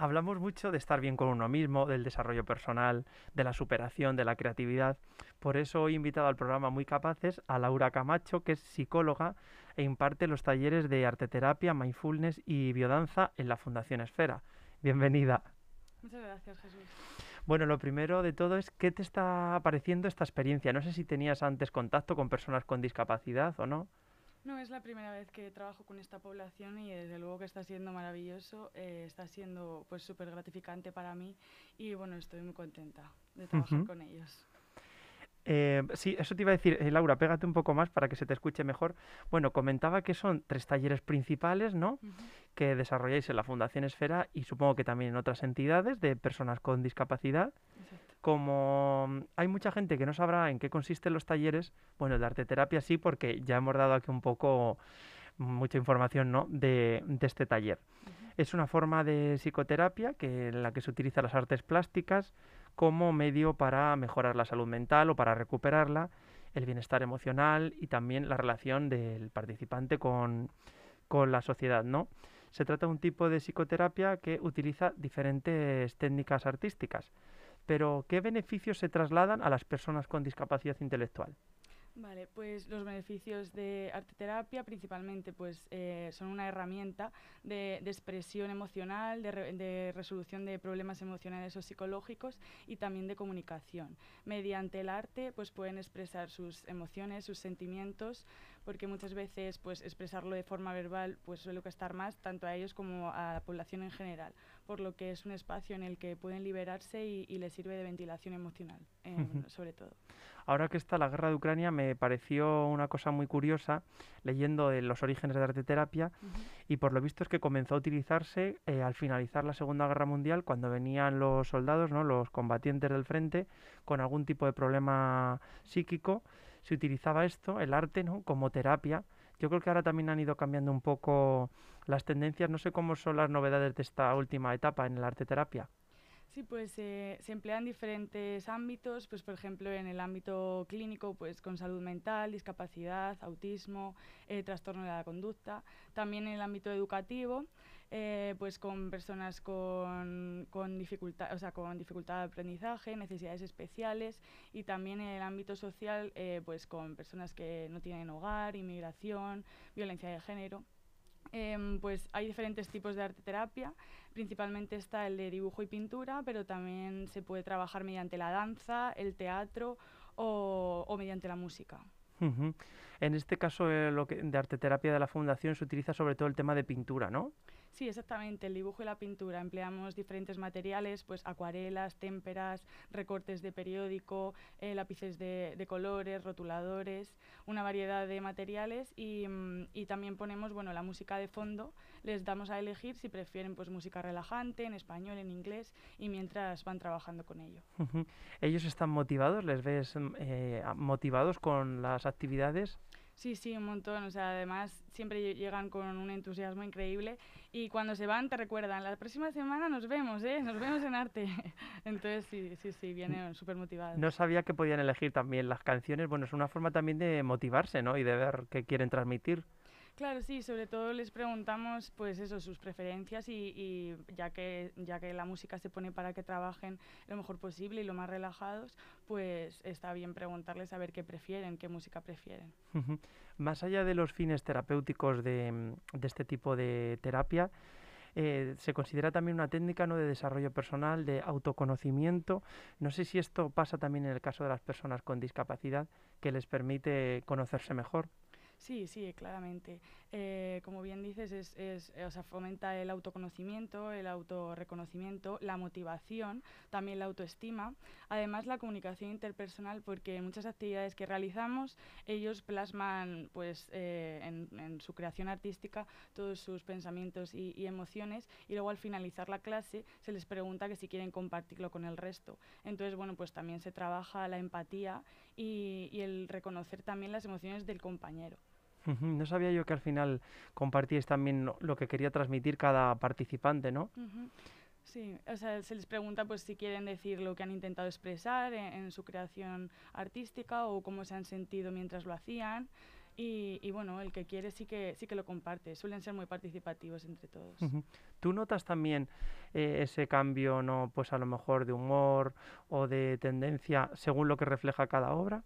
Hablamos mucho de estar bien con uno mismo, del desarrollo personal, de la superación, de la creatividad. Por eso hoy he invitado al programa Muy Capaces a Laura Camacho, que es psicóloga e imparte los talleres de arteterapia, mindfulness y biodanza en la Fundación Esfera. Bienvenida. Muchas gracias, Jesús. Bueno, lo primero de todo es qué te está pareciendo esta experiencia. No sé si tenías antes contacto con personas con discapacidad o no. No es la primera vez que trabajo con esta población y desde luego que está siendo maravilloso, eh, está siendo pues súper gratificante para mí y bueno, estoy muy contenta de trabajar con ellos. Eh, sí, eso te iba a decir, eh, Laura, pégate un poco más para que se te escuche mejor. Bueno, comentaba que son tres talleres principales, ¿no? Que desarrolláis en la Fundación Esfera y supongo que también en otras entidades de personas con discapacidad. Exacto. Como mm, hay mucha gente que no sabrá en qué consisten los talleres, bueno, el de arteterapia sí, porque ya hemos dado aquí un poco mucha información, ¿no? de, de este taller. Es una forma de psicoterapia que, en la que se utilizan las artes plásticas como medio para mejorar la salud mental o para recuperarla, el bienestar emocional y también la relación del participante con, con la sociedad, ¿no? Se trata de un tipo de psicoterapia que utiliza diferentes técnicas artísticas. Pero, ¿qué beneficios se trasladan a las personas con discapacidad intelectual? Vale, pues los beneficios de arteterapia principalmente pues eh, son una herramienta de, expresión emocional, de resolución de problemas emocionales o psicológicos y también de comunicación. Mediante el arte pues pueden expresar sus emociones, sus sentimientos, porque muchas veces pues expresarlo de forma verbal pues suele costar más tanto a ellos como a la población en general, por lo que es un espacio en el que pueden liberarse y, y les sirve de ventilación emocional, eh, sobre todo. Ahora que está la guerra de Ucrania, me pareció una cosa muy curiosa leyendo de los orígenes de arteterapia Ujú. y por lo visto es que comenzó a utilizarse eh, al finalizar la Segunda Guerra Mundial cuando venían los soldados, ¿no? los combatientes del frente con algún tipo de problema psíquico, se utilizaba esto, el arte, ¿no? como terapia. Yo creo que ahora también han ido cambiando un poco las tendencias, no sé cómo son las novedades de esta última etapa en la arteterapia. Sí, pues eh, se emplean diferentes ámbitos, pues por ejemplo en el ámbito clínico, pues con salud mental, discapacidad, autismo, eh, trastorno de la conducta. También en el ámbito educativo, eh, pues con personas con, con, dificultad, o sea, con dificultad de aprendizaje, necesidades especiales y también en el ámbito social, eh, pues con personas que no tienen hogar, inmigración, violencia de género. Em, pues hay diferentes tipos de arte terapia, principalmente está el de dibujo y pintura, pero también se puede trabajar mediante la danza, el teatro o, mediante la música. En este caso, eh, de arte terapia de la Fundación se utiliza sobre todo el tema de pintura, ¿no? Sí, exactamente, el dibujo y la pintura. Empleamos diferentes materiales, pues acuarelas, témperas, recortes de periódico, eh, lápices de, colores, rotuladores, una variedad de materiales y, mm, y, también ponemos bueno, la música de fondo. Les damos a elegir si prefieren pues música relajante, en español, en inglés y mientras van trabajando con ello. ¿Ellos están motivados? ¿Les ves eh, motivados con las actividades? Sí, sí, un montón. O sea, además siempre llegan con un entusiasmo increíble y cuando se van te recuerdan, la próxima semana nos vemos, ¿eh? Nos vemos en arte. Entonces, sí, sí, sí, vienen súper motivados. No sabía que podían elegir también las canciones. Bueno, es una forma también de motivarse, ¿no? Y de ver qué quieren transmitir. Claro, sí, sobre todo les preguntamos pues eso, sus preferencias y, ya, que, ya que la música se pone para que trabajen lo mejor posible y lo más relajados, pues está bien preguntarles a ver qué prefieren, qué música prefieren. Más allá de los fines terapéuticos de, de este tipo de terapia, eh, se considera también una técnica ¿no? de desarrollo personal, de autoconocimiento. No sé si esto pasa también en el caso de las personas con discapacidad, que les permite conocerse mejor. Sí, sí, claramente. Eh, como bien dices, es, es, o sea, fomenta el autoconocimiento, el autorreconocimiento, la motivación, también la autoestima. Además, la comunicación interpersonal, porque muchas actividades que realizamos, ellos plasman pues, eh, en, su creación artística todos sus pensamientos y, emociones y luego al finalizar la clase se les pregunta que si quieren compartirlo con el resto. Entonces, bueno, pues también se trabaja la empatía y el reconocer también las emociones del compañero. No sabía yo que al final compartíais también lo que quería transmitir cada participante, ¿no? Uh -huh. Sí, o sea, se les pregunta pues si quieren decir lo que han intentado expresar en, en su creación artística o cómo se han sentido mientras lo hacían. Y, y, bueno, el que quiere sí que, sí que lo comparte. Suelen ser muy participativos entre todos. Uh -huh. ¿Tú notas también eh, ese cambio, no pues a lo mejor de humor o de tendencia según lo que refleja cada obra?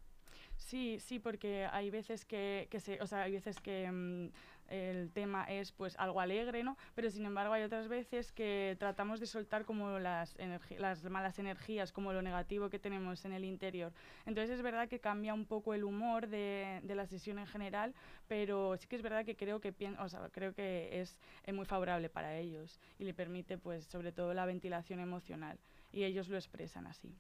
Sí, sí, porque hay veces que, que se, o sea, hay veces que mmm, el tema es pues algo alegre, ¿no? Pero sin embargo hay otras veces que tratamos de soltar como las, las malas energías, como lo negativo que tenemos en el interior. Entonces es verdad que cambia un poco el humor de, de la sesión en general, pero sí que es verdad que creo que, o sea, creo que es, es muy favorable para ellos y le permite pues sobre todo la ventilación emocional y ellos lo expresan así.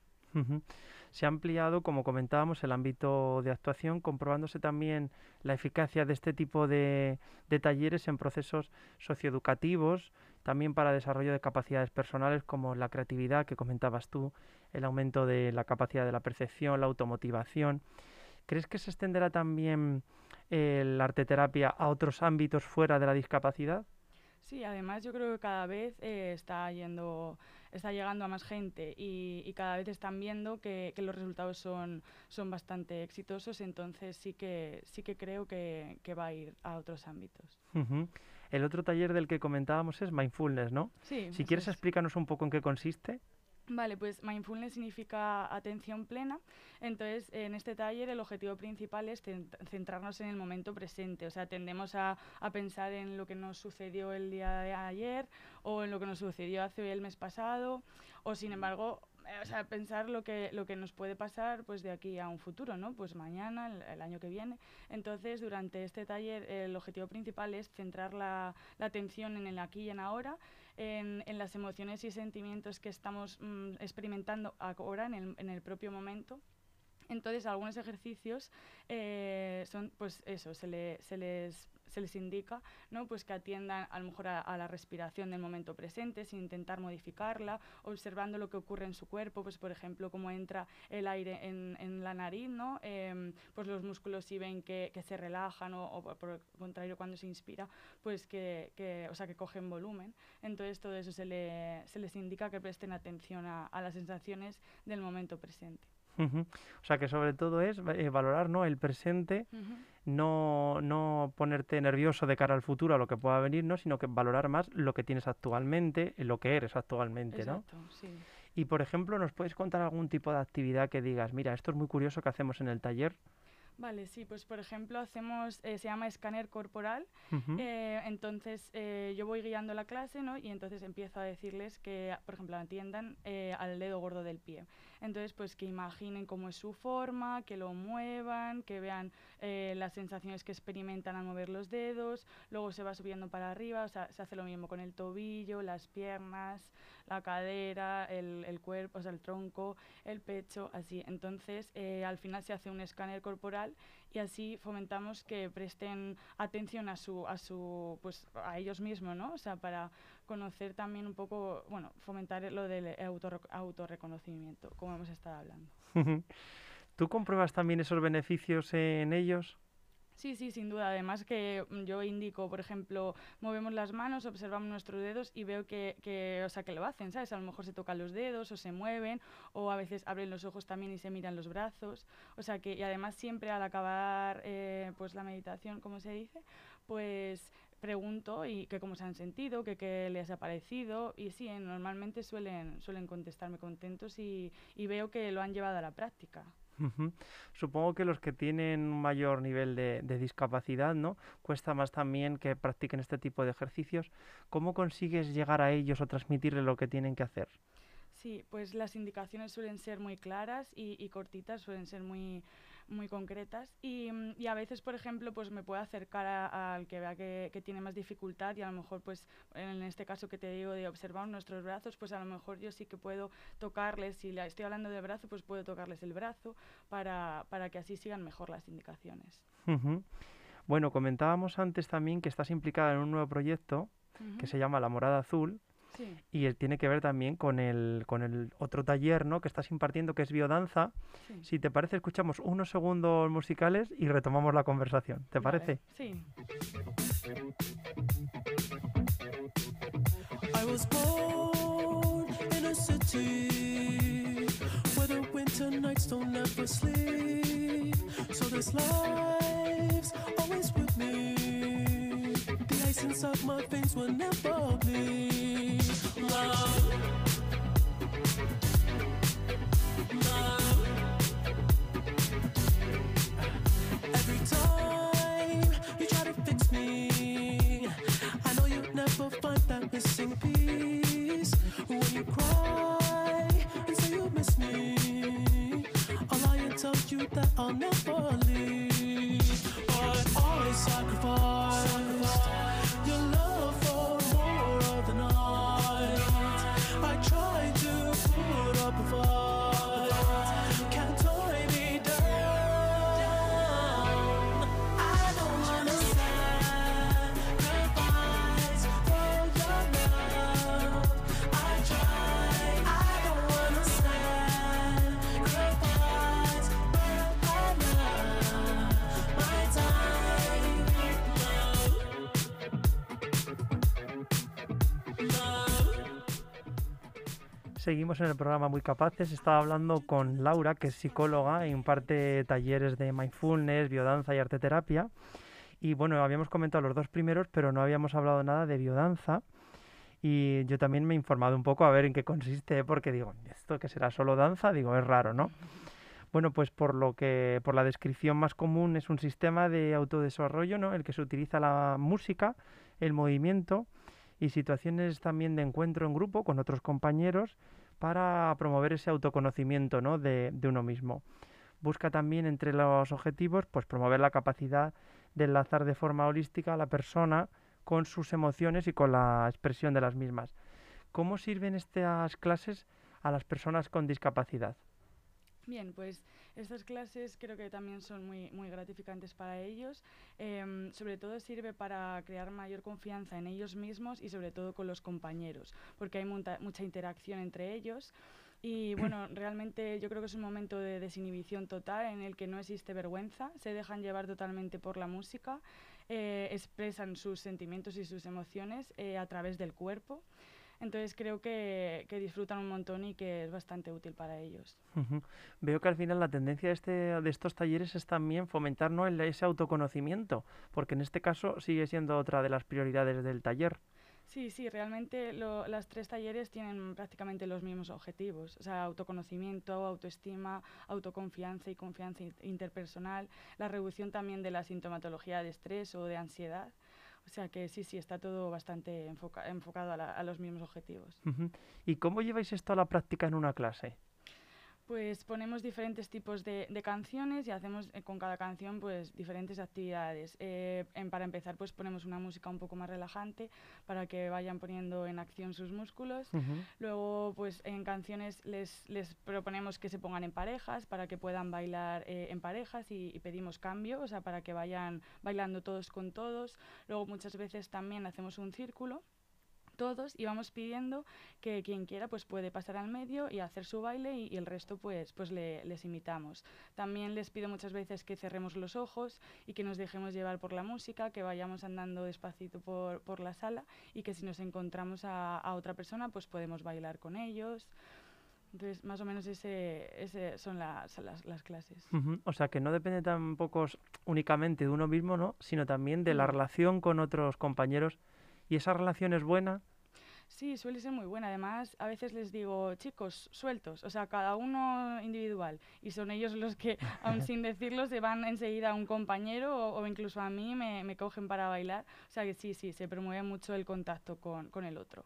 Se ha ampliado, como comentábamos, el ámbito de actuación, comprobándose también la eficacia de este tipo de, de talleres en procesos socioeducativos, también para desarrollo de capacidades personales como la creatividad que comentabas tú, el aumento de la capacidad de la percepción, la automotivación. ¿Crees que se extenderá también eh, la arteterapia a otros ámbitos fuera de la discapacidad? Sí, además yo creo que cada vez eh, está yendo está llegando a más gente y, y cada vez están viendo que, que, los resultados son, son bastante exitosos, entonces sí que, sí que creo que, que va a ir a otros ámbitos. Uh -huh. El otro taller del que comentábamos es Mindfulness, ¿no? Sí. Si quieres, es. explícanos un poco en qué consiste. Vale, pues mindfulness significa atención plena. Entonces, en este taller el objetivo principal es centrarnos en el momento presente. O sea, tendemos a, a, pensar en lo que nos sucedió el día de ayer o en lo que nos sucedió hace el mes pasado. O, sin embargo, o sea, pensar lo que, lo que nos puede pasar pues de aquí a un futuro, ¿no? Pues mañana, el, el año que viene. Entonces, durante este taller el objetivo principal es centrar la, la atención en el aquí y en ahora en, en, las emociones y sentimientos que estamos mmm, experimentando ahora, en el, en el, propio momento. Entonces, algunos ejercicios eh, son, pues eso, se, le, se les se les indica ¿no? pues que atiendan a lo mejor a, la respiración del momento presente sin intentar modificarla, observando lo que ocurre en su cuerpo, pues por ejemplo, cómo entra el aire en, en la nariz, ¿no? Em, pues los músculos si ven que, que se relajan o, o, por el contrario cuando se inspira, pues que, que, o sea, que cogen volumen. Entonces todo eso se, le, se les indica que presten atención a, a las sensaciones del momento presente. O sea que sobre todo es eh, valorar ¿no? el presente, no, no ponerte nervioso de cara al futuro, a lo que pueda venir, ¿no? sino que valorar más lo que tienes actualmente, lo que eres actualmente. Exacto, Sí. Y por ejemplo, ¿nos puedes contar algún tipo de actividad que digas, mira, esto es muy curioso que hacemos en el taller? Vale, sí, pues por ejemplo hacemos, eh, se llama escáner corporal, eh, entonces eh, yo voy guiando la clase, ¿no? Y entonces empiezo a decirles que, por ejemplo, atiendan al dedo gordo del pie. Entonces, pues que imaginen cómo es su forma, que lo muevan, que vean las sensaciones que experimentan al mover los dedos, luego se va subiendo para arriba, o sea, se hace lo mismo con el tobillo, las piernas, la cadera, el, el cuerpo, el tronco, el pecho, así. Entonces, al final se hace un escáner corporal y así fomentamos que presten atención a su a su pues a ellos mismos no o sea para conocer también un poco bueno fomentar lo del auto, autorreconocimiento como hemos estado hablando. Tú compruebas también esos beneficios en ellos Sí, sí, sin duda. Además que mm, yo indico, por ejemplo, movemos las manos, observamos nuestros dedos y veo que, que, o sea, que lo hacen, ¿sabes? A lo mejor se tocan los dedos o se mueven o a veces abren los ojos también y se miran los brazos. O sea que, y además siempre al acabar eh, pues la meditación, como se dice, pues pregunto y que cómo se han sentido, que qué les ha parecido y sí, normalmente suelen, suelen contestarme contentos y, y veo que lo han llevado a la práctica. Supongo que los que tienen un mayor nivel de, discapacidad, ¿no? Cuesta más también que practiquen este tipo de ejercicios. ¿Cómo consigues llegar a ellos o transmitirles lo que tienen que hacer? Sí, pues las indicaciones suelen ser muy claras y, y cortitas, suelen ser muy, muy concretas. Y, mm, y, a veces, por ejemplo, pues me puedo acercar al que vea que, que, tiene más dificultad y a lo mejor, pues en este caso que te digo de observar nuestros brazos, pues a lo mejor yo sí que puedo tocarles, si le estoy hablando de brazo, pues puedo tocarles el brazo para, para que así sigan mejor las indicaciones. Bueno, comentábamos antes también que estás implicada en un nuevo proyecto que se llama La Morada Azul, y él tiene que ver también con el, con el otro taller ¿no? que estás impartiendo, que es biodanza. Si te parece, escuchamos unos segundos musicales y retomamos la conversación. ¿Te parece? Sí. I was born in a city where the winter nights don't ever sleep. So this life's always with me. essence of my face will never be love. love. Every time. Seguimos en el programa Muy Capaces. Estaba hablando con Laura, que es psicóloga e imparte talleres de mindfulness, biodanza y arteterapia. Y bueno, habíamos comentado los dos primeros, pero no habíamos hablado nada de biodanza. Y yo también me he informado un poco a ver en qué consiste, porque digo, ¿esto que será solo danza? Digo, es raro, ¿no? Bueno, pues por lo que, por la descripción más común, es un sistema de autodesarrollo, ¿no? El que se utiliza la música, el movimiento y situaciones también de encuentro en grupo con otros compañeros para promover ese autoconocimiento, ¿no? de, de uno mismo. Busca también entre los objetivos, pues promover la capacidad de enlazar de forma holística a la persona con sus emociones y con la expresión de las mismas. ¿Cómo sirven estas clases a las personas con discapacidad? Bien, pues estas clases creo que también son muy, muy gratificantes para ellos. Em, sobre todo sirve para crear mayor confianza en ellos mismos y sobre todo con los compañeros, porque hay mucha interacción entre ellos. Y bueno, realmente yo creo que es un momento de desinhibición total en el que no existe vergüenza, se dejan llevar totalmente por la música, eh, expresan sus sentimientos y sus emociones eh, a través del cuerpo. Entonces creo que, disfrutan un montón y que es bastante útil para ellos. Veo que al final la tendencia de, este, de estos talleres es también fomentar ¿no? ese autoconocimiento, porque en este caso sigue siendo otra de las prioridades del taller. Sí, sí, realmente las tres talleres tienen prácticamente los mismos objetivos, o sea, autoconocimiento, autoestima, autoconfianza y confianza interpersonal, la reducción también de la sintomatología de estrés o de ansiedad. O sea que sí, sí, está todo bastante enfocado a, los mismos objetivos. ¿Y cómo lleváis esto a la práctica en una clase? Pues ponemos diferentes tipos de, canciones y hacemos eh, con cada canción pues diferentes actividades. Eh, para empezar pues ponemos una música un poco más relajante para que vayan poniendo en acción sus músculos. Luego pues en canciones les, les, proponemos que se pongan en parejas para que puedan bailar eh, en parejas y, y, pedimos cambio, o sea, para que vayan bailando todos con todos. Luego muchas veces también hacemos un círculo todos y vamos pidiendo que quien quiera pues puede pasar al medio y hacer su baile y, el resto pues, pues les imitamos. También les pido muchas veces que cerremos los ojos y que nos dejemos llevar por la música, que vayamos andando despacito por, por la sala y que si nos encontramos a, a otra persona pues podemos bailar con ellos. Entonces, más o menos ese, ese son las, las, las clases. O sea, que no depende tampoco únicamente de uno mismo, ¿no? Sino también de la mm. relación con otros compañeros ¿Y esa relación es buena? Sí, suele ser muy buena. Además, a veces les digo, chicos, sueltos, o sea, cada uno individual. Y son ellos los que, aun sin decirlo, se van enseguida a un compañero o, incluso a mí me, me, cogen para bailar. O sea que sí, sí, se promueve mucho el contacto con, con el otro.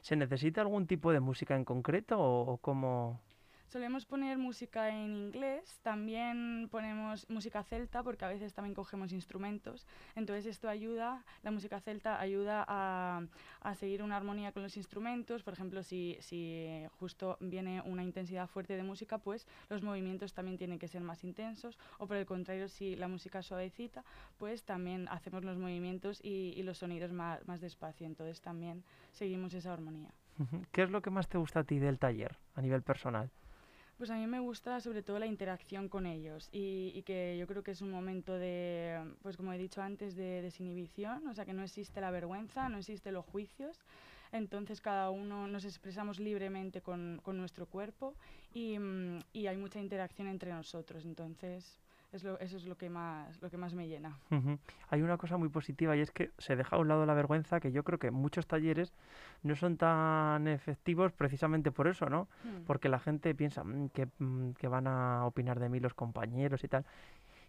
¿Se necesita algún tipo de música en concreto o, o cómo...? Solemos poner música en inglés, también ponemos música celta porque a veces también cogemos instrumentos. Entonces esto ayuda, la música celta ayuda a, a seguir una armonía con los instrumentos. Por ejemplo, si, si justo viene una intensidad fuerte de música, pues los movimientos también tienen que ser más intensos. O por el contrario, si la música es suavecita, pues también hacemos los movimientos y, y los sonidos más, más despacio. Entonces también seguimos esa armonía. ¿Qué es lo que más te gusta a ti del taller a nivel personal? Pues a mí me gusta sobre todo la interacción con ellos y, que yo creo que es un momento de, pues como he dicho antes, de desinhibición, o sea que no existe la vergüenza, no existe los juicios, entonces cada uno nos expresamos libremente con, con nuestro cuerpo y, mm, y hay mucha interacción entre nosotros, entonces eso es lo que más, lo que más me llena. Hay una cosa muy positiva y es que se deja a un lado la vergüenza, que yo creo que muchos talleres no son tan efectivos precisamente por eso, ¿no? Hmm. Porque la gente piensa mm, que, mm, que van a opinar de mí los compañeros y tal.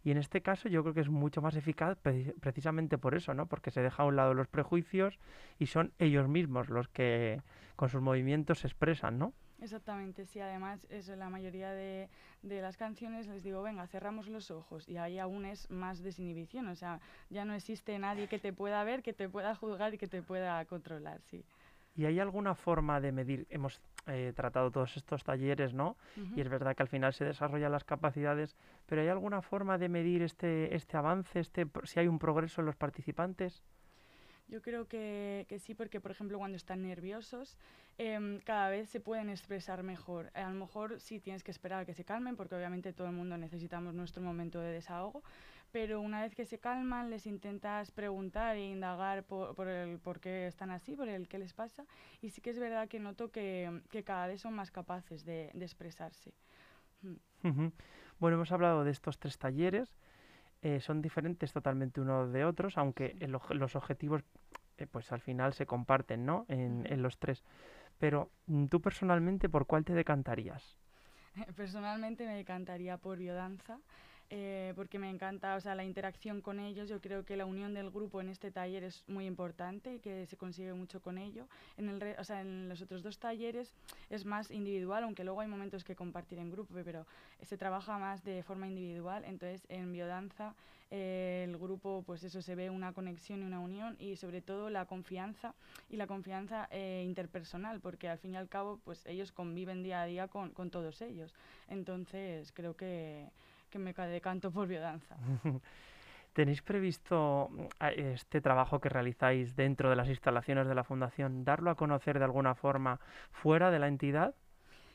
Y en este caso yo creo que es mucho más eficaz precisamente por eso, ¿no? Porque se deja a un lado los prejuicios y son ellos mismos los que con sus movimientos se expresan, ¿no? Exactamente, sí, además eso, la mayoría de, de, las canciones les digo, venga, cerramos los ojos y ahí aún es más desinhibición, o sea, ya no existe nadie que te pueda ver, que te pueda juzgar y que te pueda controlar, sí. ¿Y hay alguna forma de medir? Hemos eh, tratado todos estos talleres, ¿no? Y es verdad que al final se desarrollan las capacidades, pero ¿hay alguna forma de medir este, este avance, este, si hay un progreso en los participantes? Yo creo que, que, sí, porque por ejemplo cuando están nerviosos em, cada vez se pueden expresar mejor. A lo mejor sí tienes que esperar a que se calmen, porque obviamente todo el mundo necesitamos nuestro momento de desahogo, pero una vez que se calman les intentas preguntar e indagar por, por, el por qué están así, por el qué les pasa, y sí que es verdad que noto que, que cada vez son más capaces de, de expresarse. Mm. Bueno, hemos hablado de estos tres talleres. Eh, son diferentes totalmente unos de otros, aunque los objetivos eh, pues al final se comparten ¿no? en, en los tres. Pero mm, tú personalmente, ¿por cuál te decantarías? Personalmente me decantaría por biodanza. Eh, porque me encanta o sea, la interacción con ellos. Yo creo que la unión del grupo en este taller es muy importante y que se consigue mucho con ello. En, el o sea, en los otros dos talleres es más individual, aunque luego hay momentos que compartir en grupo, pero se trabaja más de forma individual. Entonces, en biodanza eh, el grupo, pues eso, se ve una conexión y una unión y sobre todo la confianza y la confianza eh, interpersonal, porque al fin y al cabo, pues ellos conviven día a día con, con todos ellos. Entonces, creo que que me decanto por biodanza. ¿Tenéis previsto este trabajo que realizáis dentro de las instalaciones de la Fundación, darlo a conocer de alguna forma fuera de la entidad?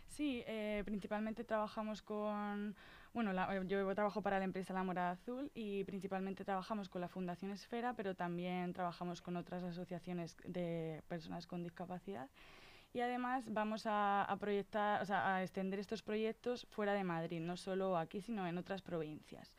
Sí, eh, principalmente trabajamos con, bueno, eh, yo trabajo para la empresa La Morada Azul y principalmente trabajamos con la Fundación Esfera, pero también trabajamos con otras asociaciones de personas con discapacidad y además vamos a, proyectar, o sea, a extender estos proyectos fuera de Madrid, no solo aquí, sino en otras provincias.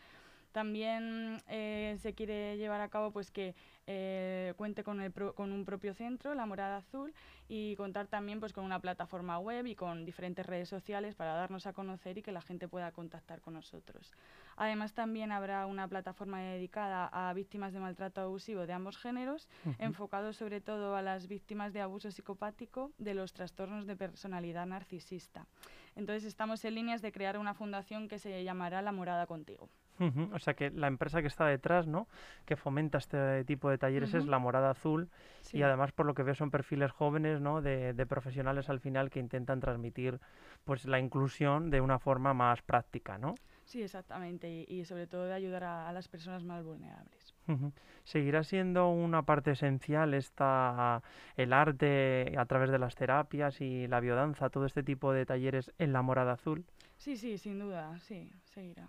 También eh, se quiere llevar a cabo pues que eh, cuente con, el con un propio centro, la Morada Azul, y contar también pues con una plataforma web y con diferentes redes sociales para darnos a conocer y que la gente pueda contactar con nosotros. Además también habrá una plataforma dedicada a víctimas de maltrato abusivo de ambos géneros, enfocado sobre todo a las víctimas de abuso psicopático de los trastornos de personalidad narcisista. Entonces estamos en líneas de crear una fundación que se llamará La Morada Contigo. O sea que la empresa que está detrás, ¿no? Que fomenta este tipo de talleres es la Morada Azul y además por lo que veo son perfiles jóvenes, ¿no? De, profesionales al final que intentan transmitir, pues, la inclusión de una forma más práctica, ¿no? Sí, exactamente y, sobre todo de ayudar a, las personas más vulnerables. ¿Seguirá siendo una parte esencial esta el arte a través de las terapias y la biodanza, todo este tipo de talleres en la Morada Azul? Sí, sí, sin duda, sí, seguirá.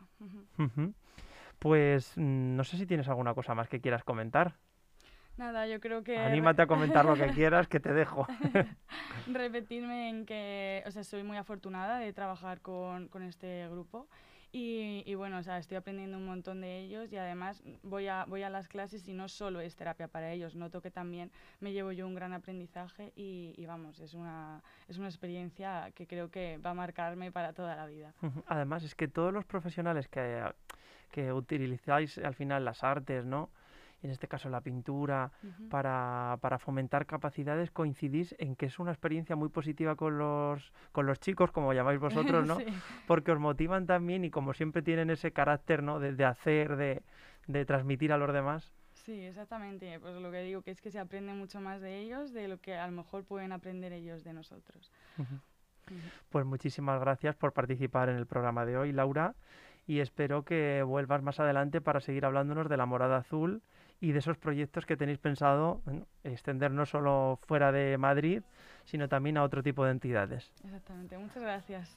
Pues mm, no sé si tienes alguna cosa más que quieras comentar. Nada, yo creo que... Anímate a comentar lo que quieras, que te dejo. Repetirme en que, o sea, soy muy afortunada de trabajar con, con este grupo y, bueno, o sea, estoy aprendiendo un montón de ellos y además voy a, voy a las clases y no solo es terapia para ellos, noto que también me llevo yo un gran aprendizaje y, vamos, es una, es una experiencia que creo que va a marcarme para toda la vida. Además, es que todos los profesionales que, que utilizáis al final las artes, ¿no? En este caso la pintura, para, para, fomentar capacidades, coincidís en que es una experiencia muy positiva con los, con los chicos, como llamáis vosotros, ¿no? Porque os motivan también y como siempre tienen ese carácter, ¿no? De, de hacer, de, de transmitir a los demás. Sí, exactamente. Pues lo que digo que es que se aprende mucho más de ellos de lo que a lo mejor pueden aprender ellos de nosotros. Pues muchísimas gracias por participar en el programa de hoy, Laura, y espero que vuelvas más adelante para seguir hablándonos de la morada azul y de esos proyectos que tenéis pensado extender no solo fuera de Madrid, sino también a otro tipo de entidades. Exactamente, muchas gracias.